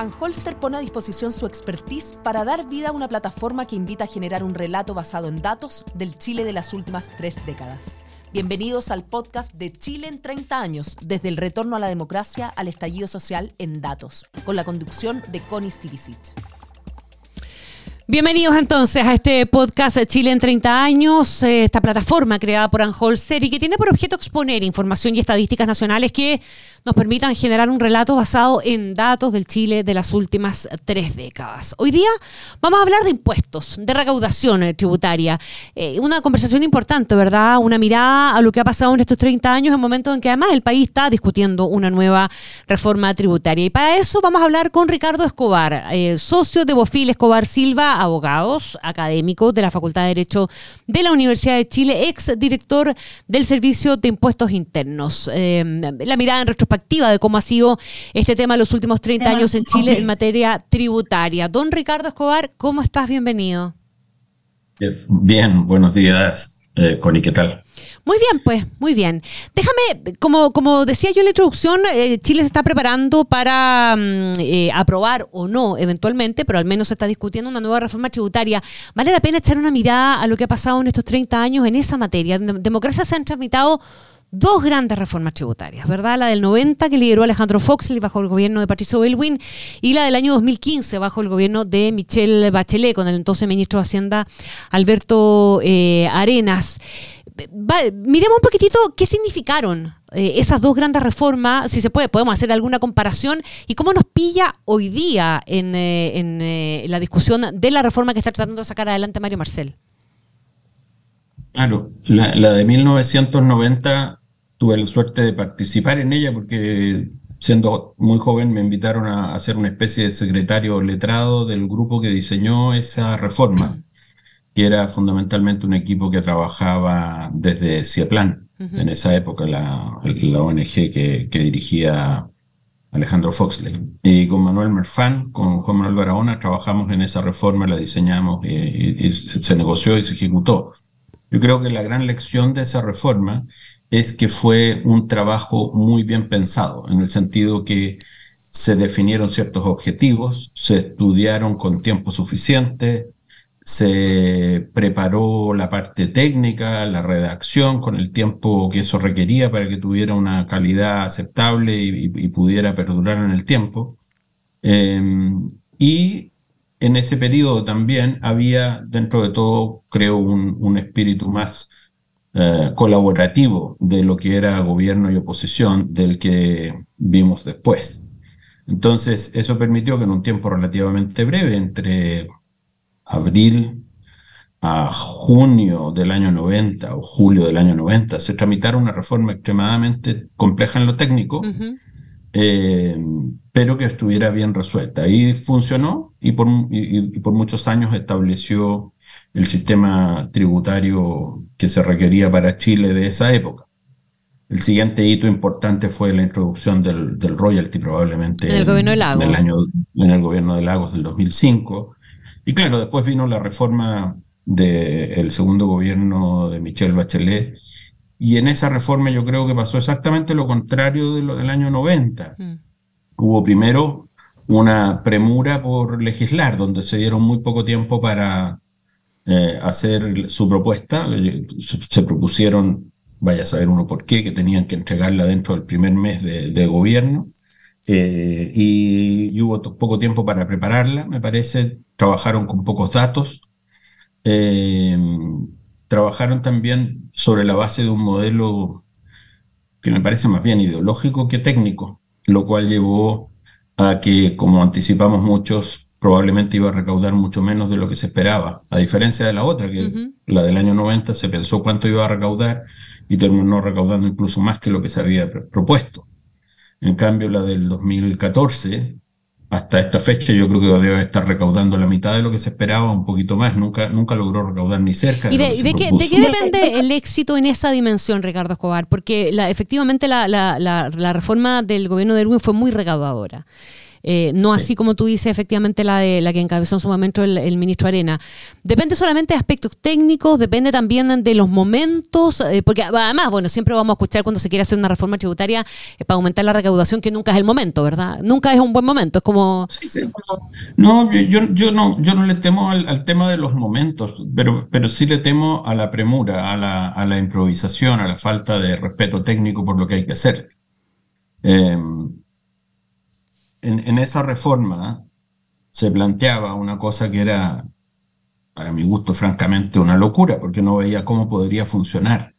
Anholster pone a disposición su expertise para dar vida a una plataforma que invita a generar un relato basado en datos del Chile de las últimas tres décadas. Bienvenidos al podcast de Chile en 30 años, desde el retorno a la democracia al estallido social en datos, con la conducción de Connie Stivicic. Bienvenidos entonces a este podcast Chile en 30 años, eh, esta plataforma creada por Anholster y que tiene por objeto exponer información y estadísticas nacionales que nos permitan generar un relato basado en datos del Chile de las últimas tres décadas. Hoy día vamos a hablar de impuestos, de recaudación eh, tributaria. Eh, una conversación importante, ¿verdad? Una mirada a lo que ha pasado en estos 30 años, en momentos en que además el país está discutiendo una nueva reforma tributaria. Y para eso vamos a hablar con Ricardo Escobar, eh, socio de Bofil Escobar Silva, abogados, académico de la Facultad de Derecho de la Universidad de Chile, ex director del Servicio de Impuestos Internos. la mirada en de cómo ha sido este tema en los últimos 30 años en Chile en materia tributaria. Don Ricardo Escobar, ¿cómo estás? Bienvenido. Bien, buenos días, eh, Connie, ¿qué tal? Muy bien, pues, muy bien. Déjame, como, como decía yo en la introducción, eh, Chile se está preparando para mm, eh, aprobar o no, eventualmente, pero al menos se está discutiendo una nueva reforma tributaria. Vale la pena echar una mirada a lo que ha pasado en estos 30 años en esa materia. En democracia se han tramitado dos grandes reformas tributarias, ¿verdad? La del 90 que lideró Alejandro Foxley bajo el gobierno de Patricio Belwin y la del año 2015 bajo el gobierno de Michelle Bachelet con el entonces ministro de Hacienda Alberto eh, Arenas. miremos un poquitito qué significaron eh, esas dos grandes reformas, si se puede, podemos hacer alguna comparación y cómo nos pilla hoy día en, eh, la discusión de la reforma que está tratando de sacar adelante Mario Marcel. Claro, la, la de 1990 tuve la suerte de participar en ella porque siendo muy joven me invitaron a, hacer una especie de secretario letrado del grupo que diseñó esa reforma, que era fundamentalmente un equipo que trabajaba desde CIEPLAN, en esa época, la, la ONG que, que, dirigía Alejandro Foxley. Y con Manuel Merfán, con Juan Manuel Barahona, trabajamos en esa reforma, la diseñamos y se negoció y se ejecutó. Yo creo que la gran lección de esa reforma es que fue un trabajo muy bien pensado, en el sentido que se definieron ciertos objetivos, se estudiaron con tiempo suficiente, se preparó la parte técnica, la redacción, con el tiempo que eso requería para que tuviera una calidad aceptable y, pudiera perdurar en el tiempo. Em, y en ese periodo también había, dentro de todo, creo, un espíritu más eh, colaborativo de lo que era gobierno y oposición del que vimos después. Entonces, eso permitió que en un tiempo relativamente breve, entre abril a junio del año 90 o julio del año 90, se tramitara una reforma extremadamente compleja en lo técnico, eh, pero que estuviera bien resuelta. Y funcionó y por, y por muchos años estableció el sistema tributario que se requería para Chile de esa época. El siguiente hito importante fue la introducción del, royalty, probablemente en el, gobierno de Lagos. En el, año, en el gobierno de Lagos del 2005. Y claro, después vino la reforma del segundo gobierno de Michelle Bachelet. Y en esa reforma yo creo que pasó exactamente lo contrario de lo del año 90. Mm. Hubo primero una premura por legislar, donde se dieron muy poco tiempo para eh, hacer su propuesta. Eh, se propusieron, vaya a saber uno por qué, que tenían que entregarla dentro del primer mes de, gobierno. Eh, y, hubo poco tiempo para prepararla, me parece. Trabajaron con pocos datos. trabajaron también sobre la base de un modelo que me parece más bien ideológico que técnico, lo cual llevó a que, como anticipamos muchos, probablemente iba a recaudar mucho menos de lo que se esperaba, a diferencia de la otra, que la del año 90 se pensó cuánto iba a recaudar y terminó recaudando incluso más que lo que se había propuesto. En cambio, la del 2014, hasta esta fecha, yo creo que debe estar recaudando la mitad de lo que se esperaba, un poquito más, nunca, nunca logró recaudar ni cerca. De ¿Y de, qué, depende el éxito en esa dimensión, Ricardo Escobar? Porque la, efectivamente la, la, la, reforma del gobierno de Erwin fue muy recaudadora. Eh, no así como tú dices, efectivamente, la de la que encabezó en su momento el, ministro Arena. Depende solamente de aspectos técnicos, depende también de los momentos, eh, porque además, bueno, siempre vamos a escuchar cuando se quiere hacer una reforma tributaria para aumentar la recaudación, que nunca es el momento, ¿verdad? Nunca es un buen momento, es como... No, yo, yo, no, yo no le temo al, tema de los momentos, pero, pero sí le temo a la premura, a la, a la improvisación, a la falta de respeto técnico por lo que hay que hacer. Em, en, esa reforma se planteaba una cosa que era, para mi gusto, francamente, una locura, porque no veía cómo podría funcionar,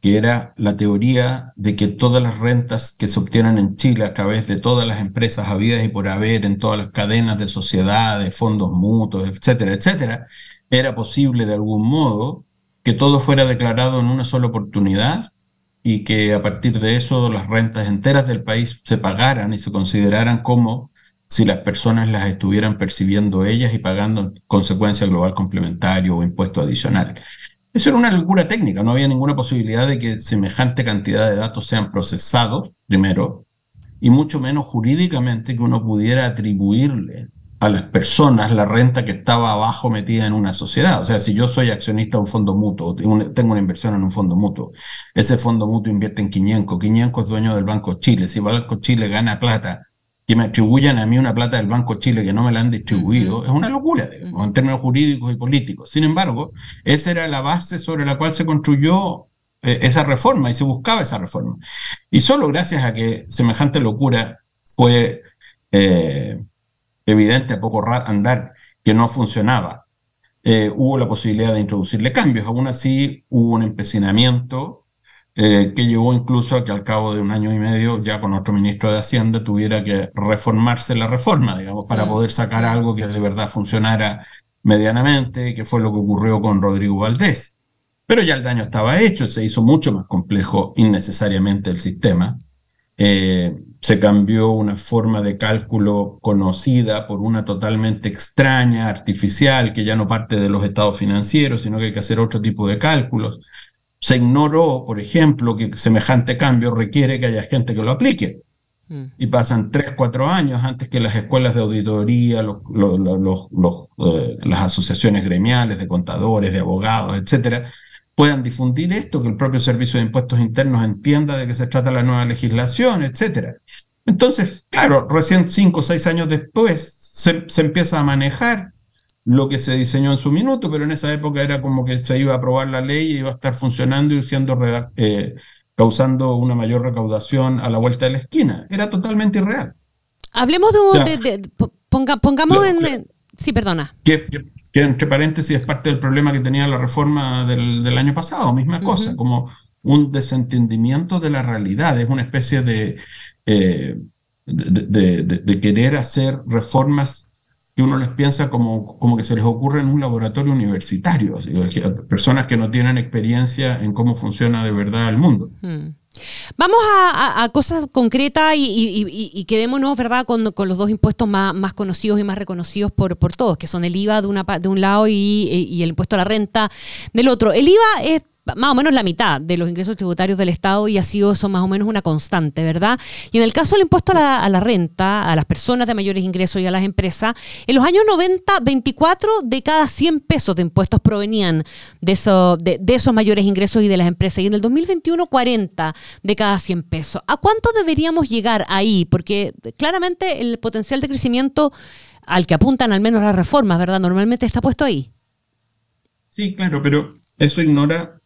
que era la teoría de que todas las rentas que se obtienen en Chile a través de todas las empresas habidas y por haber en todas las cadenas de sociedades, fondos mutuos, etcétera, etcétera, era posible de algún modo que todo fuera declarado en una sola oportunidad y que a partir de eso las rentas enteras del país se pagaran y se consideraran como si las personas las estuvieran percibiendo ellas y pagando en consecuencia global complementario o impuesto adicional. Eso era una locura técnica, no había ninguna posibilidad de que semejante cantidad de datos sean procesados, primero, y mucho menos jurídicamente que uno pudiera atribuirle a las personas la renta que estaba abajo metida en una sociedad. O sea, si yo soy accionista de un fondo mutuo, tengo una inversión en un fondo mutuo, ese fondo mutuo invierte en Quiñenco, Quiñenco es dueño del Banco Chile, si el Banco Chile gana plata, que me atribuyan a mí una plata del Banco Chile que no me la han distribuido, es una locura, en términos jurídicos y políticos. Sin embargo, esa era la base sobre la cual se construyó eh, esa reforma y se buscaba esa reforma. Y solo gracias a que semejante locura fue... Eh, evidente a poco andar que no funcionaba, eh, hubo la posibilidad de introducirle cambios. Aún así, hubo un empecinamiento eh, que llevó incluso a que al cabo de un año y medio, ya con otro ministro de Hacienda, tuviera que reformarse la reforma, digamos, para poder sacar algo que de verdad funcionara medianamente, que fue lo que ocurrió con Rodrigo Valdés. Pero ya el daño estaba hecho, se hizo mucho más complejo innecesariamente el sistema. Eh, se cambió una forma de cálculo conocida por una totalmente extraña, artificial, que ya no parte de los estados financieros, sino que hay que hacer otro tipo de cálculos. Se ignoró, por ejemplo, que semejante cambio requiere que haya gente que lo aplique. Mm. Y pasan tres, cuatro años antes que las escuelas de auditoría, eh, las asociaciones gremiales de contadores, de abogados, etcétera, puedan difundir esto, que el propio Servicio de Impuestos Internos entienda de qué se trata la nueva legislación, etc. Entonces, claro, recién cinco o seis años después se, empieza a manejar lo que se diseñó en su minuto, pero en esa época era como que se iba a aprobar la ley y iba a estar funcionando y siendo eh, causando una mayor recaudación a la vuelta de la esquina. Era totalmente irreal. Hablemos de, pongamos en, Sí, perdona. Que, entre paréntesis es parte del problema que tenía la reforma del, año pasado, misma cosa, como un desentendimiento de la realidad, es una especie de, eh, de, querer hacer reformas que uno les piensa como, como que se les ocurre en un laboratorio universitario, personas que no tienen experiencia en cómo funciona de verdad el mundo. Mm. Vamos a, cosas concretas y, quedémonos, ¿verdad?, con, los dos impuestos más, conocidos y más reconocidos por, por todos, que son el IVA de, una, de un lado y, el impuesto a la renta del otro. El IVA es más o menos la mitad de los ingresos tributarios del Estado y ha sido eso más o menos una constante, ¿verdad? Y en el caso del impuesto a la, renta, a las personas de mayores ingresos y a las empresas, en los años 90, 24 de cada 100 pesos de impuestos provenían de, de, esos mayores ingresos y de las empresas. Y en el 2021, 40 de cada 100 pesos. ¿A cuánto deberíamos llegar ahí? Porque claramente el potencial de crecimiento al que apuntan al menos las reformas, ¿verdad? Normalmente está puesto ahí. Sí, claro, pero eso ignora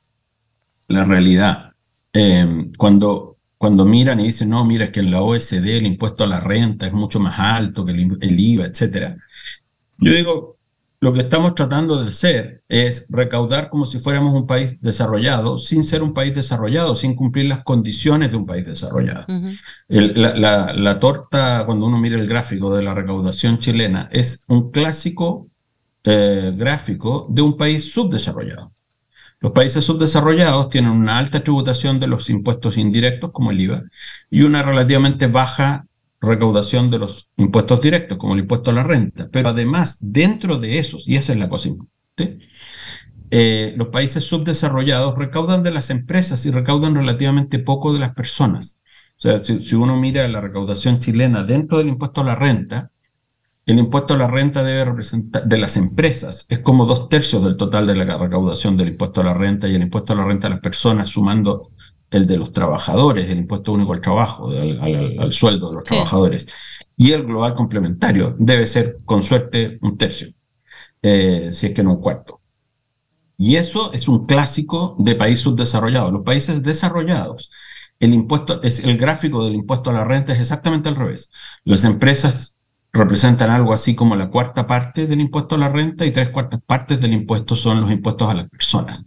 la realidad. Eh, cuando, cuando miran y dicen, no, mira, es que en la OSD el impuesto a la renta es mucho más alto que el, IVA, etc. Yo digo, lo que estamos tratando de hacer es recaudar como si fuéramos un país desarrollado, sin ser un país desarrollado, sin cumplir las condiciones de un país desarrollado. la, torta, cuando uno mira el gráfico de la recaudación chilena, es un clásico eh, gráfico de un país subdesarrollado. Los países subdesarrollados tienen una alta tributación de los impuestos indirectos, como el IVA, y una relativamente baja recaudación de los impuestos directos, como el impuesto a la renta. Pero además, dentro de esos, y esa es la cosa importante, eh, los países subdesarrollados recaudan de las empresas y recaudan relativamente poco de las personas. O sea, si, uno mira la recaudación chilena dentro del impuesto a la renta, el impuesto a la renta debe representar, de las empresas, es como dos tercios del total de la recaudación del impuesto a la renta y el impuesto a la renta de las personas, sumando el de los trabajadores, el impuesto único al trabajo, al, sueldo de los trabajadores, y el global complementario debe ser, con suerte, un tercio, eh, si es que no un cuarto. Y eso es un clásico de países subdesarrollados. Los países desarrollados, el impuesto, es, el gráfico del impuesto a la renta es exactamente al revés. Las empresas representan algo así como la cuarta parte del impuesto a la renta y tres cuartas partes del impuesto son los impuestos a las personas.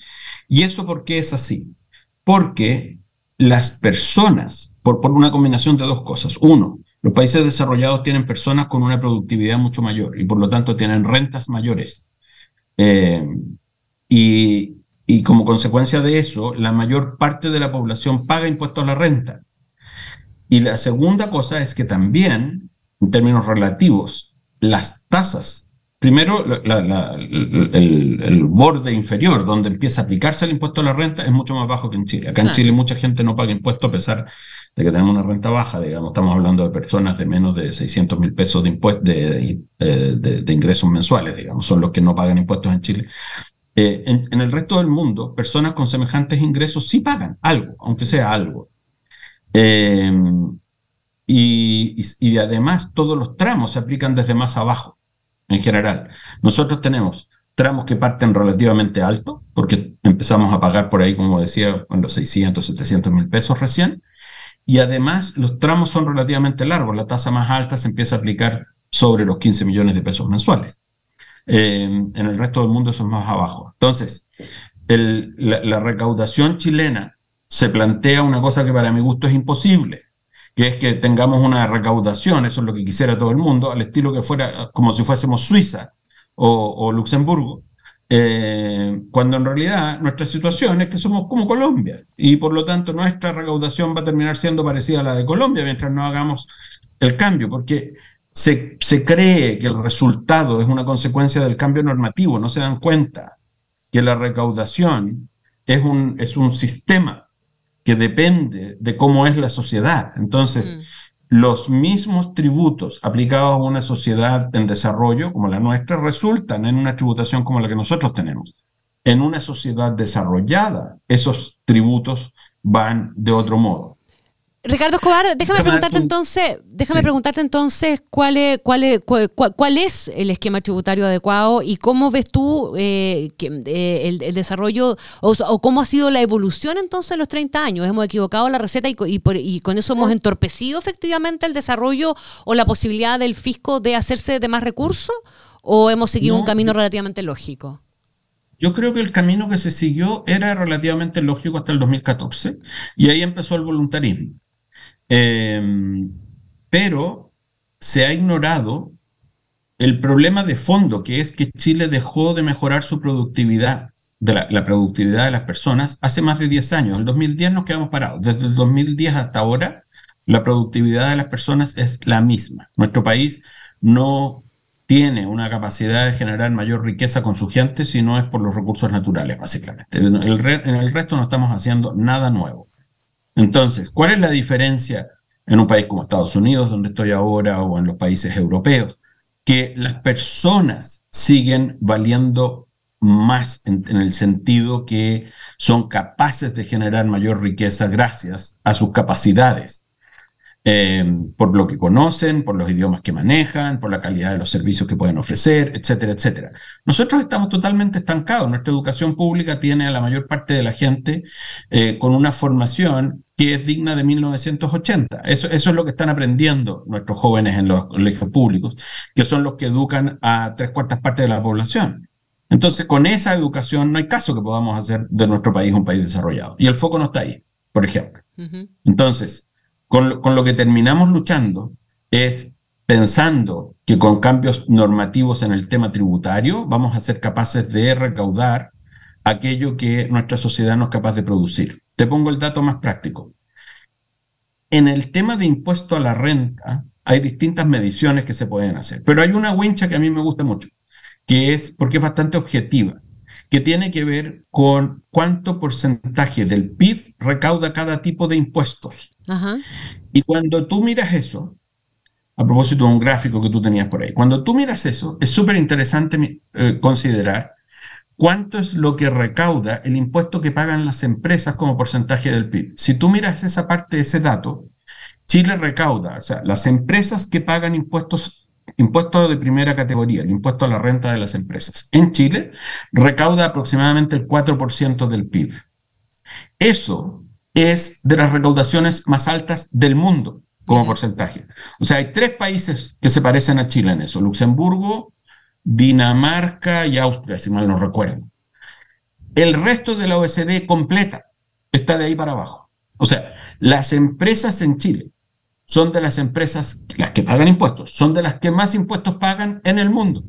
¿Y eso por qué es así? Porque las personas, por, por una combinación de dos cosas. Uno, los países desarrollados tienen personas con una productividad mucho mayor y por lo tanto tienen rentas mayores. Eh, y, y como consecuencia de eso, la mayor parte de la población paga impuestos a la renta. Y la segunda cosa es que también, en términos relativos, las tasas Primero, el, borde inferior, donde empieza a aplicarse el impuesto a la renta, es mucho más bajo que en Chile. Acá en Chile mucha gente no paga impuestos a pesar de que tenemos una renta baja, digamos, estamos hablando de personas de menos de 600 mil pesos de, eh, de, de, ingresos mensuales, digamos, son los que no pagan impuestos en Chile. Eh, en, el resto del mundo, personas con semejantes ingresos sí pagan algo, aunque sea algo. Eh, y, además todos los tramos se aplican desde más abajo en general. Nosotros tenemos tramos que parten relativamente alto, porque empezamos a pagar por ahí, como decía, con los 600, 700 mil pesos recién, y además los tramos son relativamente largos, la tasa más alta se empieza a aplicar sobre los 15 millones de pesos mensuales. Eh, en el resto del mundo eso es más abajo. Entonces, la recaudación chilena se plantea una cosa que para mi gusto es imposible, que es que tengamos una recaudación, eso es lo que quisiera todo el mundo, al estilo que fuera como si fuésemos Suiza o, Luxemburgo, eh, cuando en realidad nuestra situación es que somos como Colombia y por lo tanto nuestra recaudación va a terminar siendo parecida a la de Colombia mientras no hagamos el cambio, porque se, se cree que el resultado es una consecuencia del cambio normativo, no se dan cuenta que la recaudación es un, es un sistema que depende de cómo es la sociedad. Entonces, mm. los mismos tributos aplicados a una sociedad en desarrollo como la nuestra resultan en una tributación como la que nosotros tenemos. En una sociedad desarrollada, esos tributos van de otro modo. Ricardo Escobar, déjame, preguntarte entonces, déjame preguntarte entonces cuál es, cuál, es, cuál, es el esquema tributario adecuado y cómo ves tú eh, eh, el, desarrollo o, cómo ha sido la evolución entonces en los 30 años. ¿Hemos equivocado la receta y, y, con eso hemos entorpecido efectivamente el desarrollo o la posibilidad del fisco de hacerse de más recursos o hemos seguido un camino relativamente lógico? Yo creo que el camino que se siguió era relativamente lógico hasta el 2014 y ahí empezó el voluntarismo. Em, pero se ha ignorado el problema de fondo, que es que Chile dejó de mejorar su productividad, la, productividad de las personas, hace más de 10 años. En el 2010 nos quedamos parados. Desde el 2010 hasta ahora, la productividad de las personas es la misma. Nuestro país no tiene una capacidad de generar mayor riqueza con su gente si no es por los recursos naturales, básicamente. En el resto no estamos haciendo nada nuevo. Entonces, ¿cuál es la diferencia en un país como Estados Unidos, donde estoy ahora, o en los países europeos? Que las personas siguen valiendo más en, el sentido que son capaces de generar mayor riqueza gracias a sus capacidades. Eh, por lo que conocen, por los idiomas que manejan, por la calidad de los servicios que pueden ofrecer, etcétera, etcétera. Nosotros estamos totalmente estancados. Nuestra educación pública tiene a la mayor parte de la gente eh, con una formación que es digna de 1980. Eso, eso es lo que están aprendiendo nuestros jóvenes en los colegios públicos, que son los que educan a tres cuartas partes de la población. Entonces, con esa educación no hay caso que podamos hacer de nuestro país un país desarrollado. Y el foco no está ahí, por ejemplo. Entonces, con lo, que terminamos luchando es pensando que con cambios normativos en el tema tributario vamos a ser capaces de recaudar aquello que nuestra sociedad no es capaz de producir. Te pongo el dato más práctico. En el tema de impuesto a la renta hay distintas mediciones que se pueden hacer, pero hay una wincha que a mí me gusta mucho, que es porque es bastante objetiva, que tiene que ver con cuánto porcentaje del PIB recauda cada tipo de impuestos. Y cuando tú miras eso, a propósito de un gráfico que tú tenías por ahí, cuando tú miras eso, es súper interesante eh, considerar cuánto es lo que recauda el impuesto que pagan las empresas como porcentaje del PIB. Si tú miras esa parte ese dato, Chile recauda, o sea, las empresas que pagan impuestos, impuestos de primera categoría, el impuesto a la renta de las empresas, en Chile recauda aproximadamente el 4% del PIB. Eso es de las recaudaciones más altas del mundo como porcentaje. O sea, hay tres países que se parecen a Chile en eso, Luxemburgo, Dinamarca y Austria, si mal no recuerdo. El resto de la OECD completa está de ahí para abajo. O sea, las empresas en Chile son de las empresas, las que pagan impuestos, son de las que más impuestos pagan en el mundo.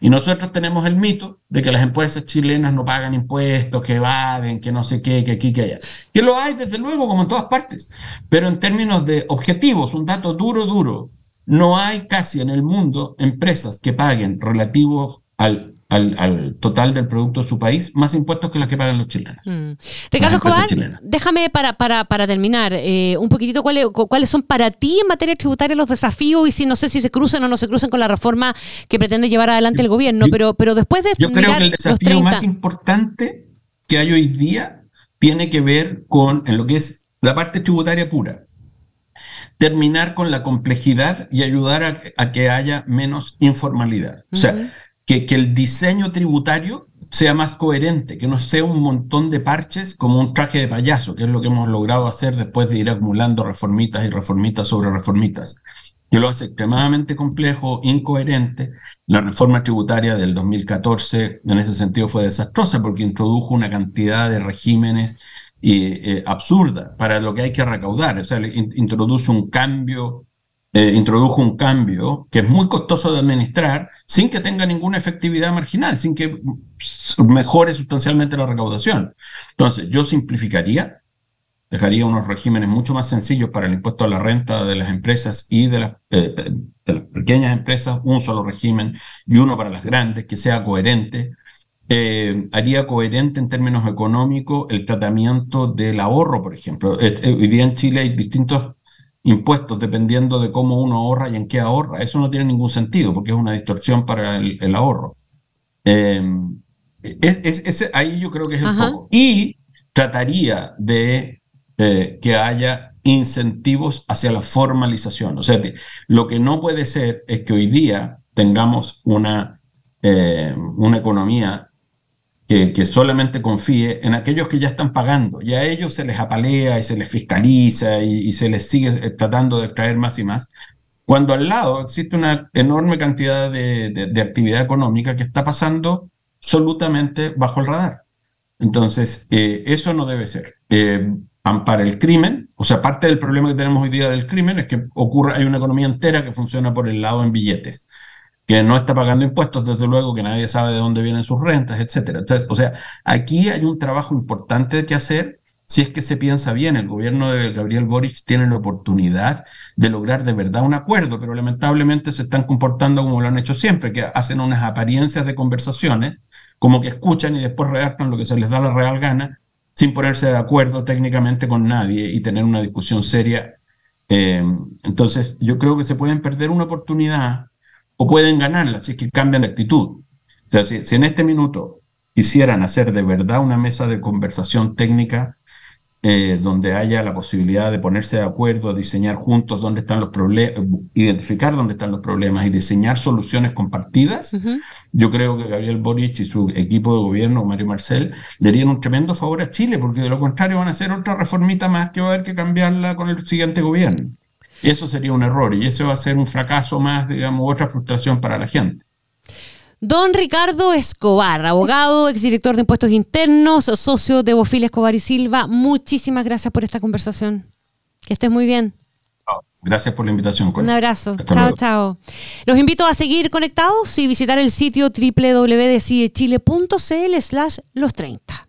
Y nosotros tenemos el mito de que las empresas chilenas no pagan impuestos, que evaden, que no sé qué, que aquí, que allá. Y lo hay, desde luego, como en todas partes. Pero en términos de objetivos, un dato duro, duro, no hay casi en el mundo empresas que paguen relativos al al, total del producto de su país, más impuestos que los que pagan los chilenos. Mm. Ricardo Escobar, déjame para, para, para terminar eh, un poquitito cuáles, cuáles son para ti en materia tributaria los desafíos y si no sé si se cruzan o no se cruzan con la reforma que pretende llevar adelante el gobierno, pero, pero después de... Yo creo que el desafío más importante que hay hoy día tiene que ver con en lo que es la parte tributaria pura terminar con la complejidad y ayudar a, que haya menos informalidad. O sea, que, el diseño tributario sea más coherente, que no sea un montón de parches como un traje de payaso, que es lo que hemos logrado hacer después de ir acumulando reformitas y reformitas sobre reformitas. Y lo hace extremadamente complejo, incoherente. La reforma tributaria del 2014 en ese sentido fue desastrosa porque introdujo una cantidad de regímenes eh, absurda para lo que hay que recaudar. O sea, introduce un cambio eh, introdujo un cambio que es muy costoso de administrar sin que tenga ninguna efectividad marginal, sin que mejore sustancialmente la recaudación. Entonces, yo simplificaría, dejaría unos regímenes mucho más sencillos para el impuesto a la renta de las empresas y de las, eh, pequeñas empresas, un solo régimen y uno para las grandes, que sea coherente. Eh, haría coherente en términos económicos el tratamiento del ahorro, por ejemplo. hoy día en Chile hay distintos impuestos dependiendo de cómo uno ahorra y en qué ahorra. Eso no tiene ningún sentido porque es una distorsión para el, ahorro. Em, es, ahí yo creo que es el foco. Y trataría de eh, que haya incentivos hacia la formalización. O sea, lo que no puede ser es que hoy día tengamos una, eh, una economía que, solamente confíe en aquellos que ya están pagando y a ellos se les apalea y se les fiscaliza y, se les sigue eh, tratando de extraer más y más, cuando al lado existe una enorme cantidad de, actividad económica que está pasando absolutamente bajo el radar. Entonces, eh, eso no debe ser. Eh, ampara el crimen, o sea, parte del problema que tenemos hoy día del crimen es que ocurre, hay una economía entera que funciona por el lado en billetes que no está pagando impuestos, desde luego, que nadie sabe de dónde vienen sus rentas, etcétera. Entonces, o sea, aquí hay un trabajo importante que hacer si es que se piensa bien. El gobierno de Gabriel Boric tiene la oportunidad de lograr de verdad un acuerdo, pero lamentablemente se están comportando como lo han hecho siempre, que hacen unas apariencias de conversaciones, como que escuchan y después redactan lo que se les da la real gana, sin ponerse de acuerdo técnicamente con nadie y tener una discusión seria. Eh, entonces, yo creo que se pueden perder una oportunidad o pueden ganarla si es que cambian de actitud. O sea, si, en este minuto quisieran hacer de verdad una mesa de conversación técnica eh, donde haya la posibilidad de ponerse de acuerdo, diseñar juntos dónde están los problemas, identificar dónde están los problemas y diseñar soluciones compartidas, yo creo que Gabriel Boric y su equipo de gobierno, Mario Marcel, le harían un tremendo favor a Chile, porque de lo contrario van a hacer otra reformita más que va a haber que cambiarla con el siguiente gobierno. Eso sería un error y eso va a ser un fracaso más, digamos, otra frustración para la gente. Don Ricardo Escobar, abogado, exdirector de impuestos internos, socio de Bofilia Escobar y Silva, muchísimas gracias por esta conversación. Que estés muy bien. Gracias por la invitación. Un abrazo. chao, chao. Los invito a seguir conectados y visitar el sitio www.decidechile.cl slash los 30.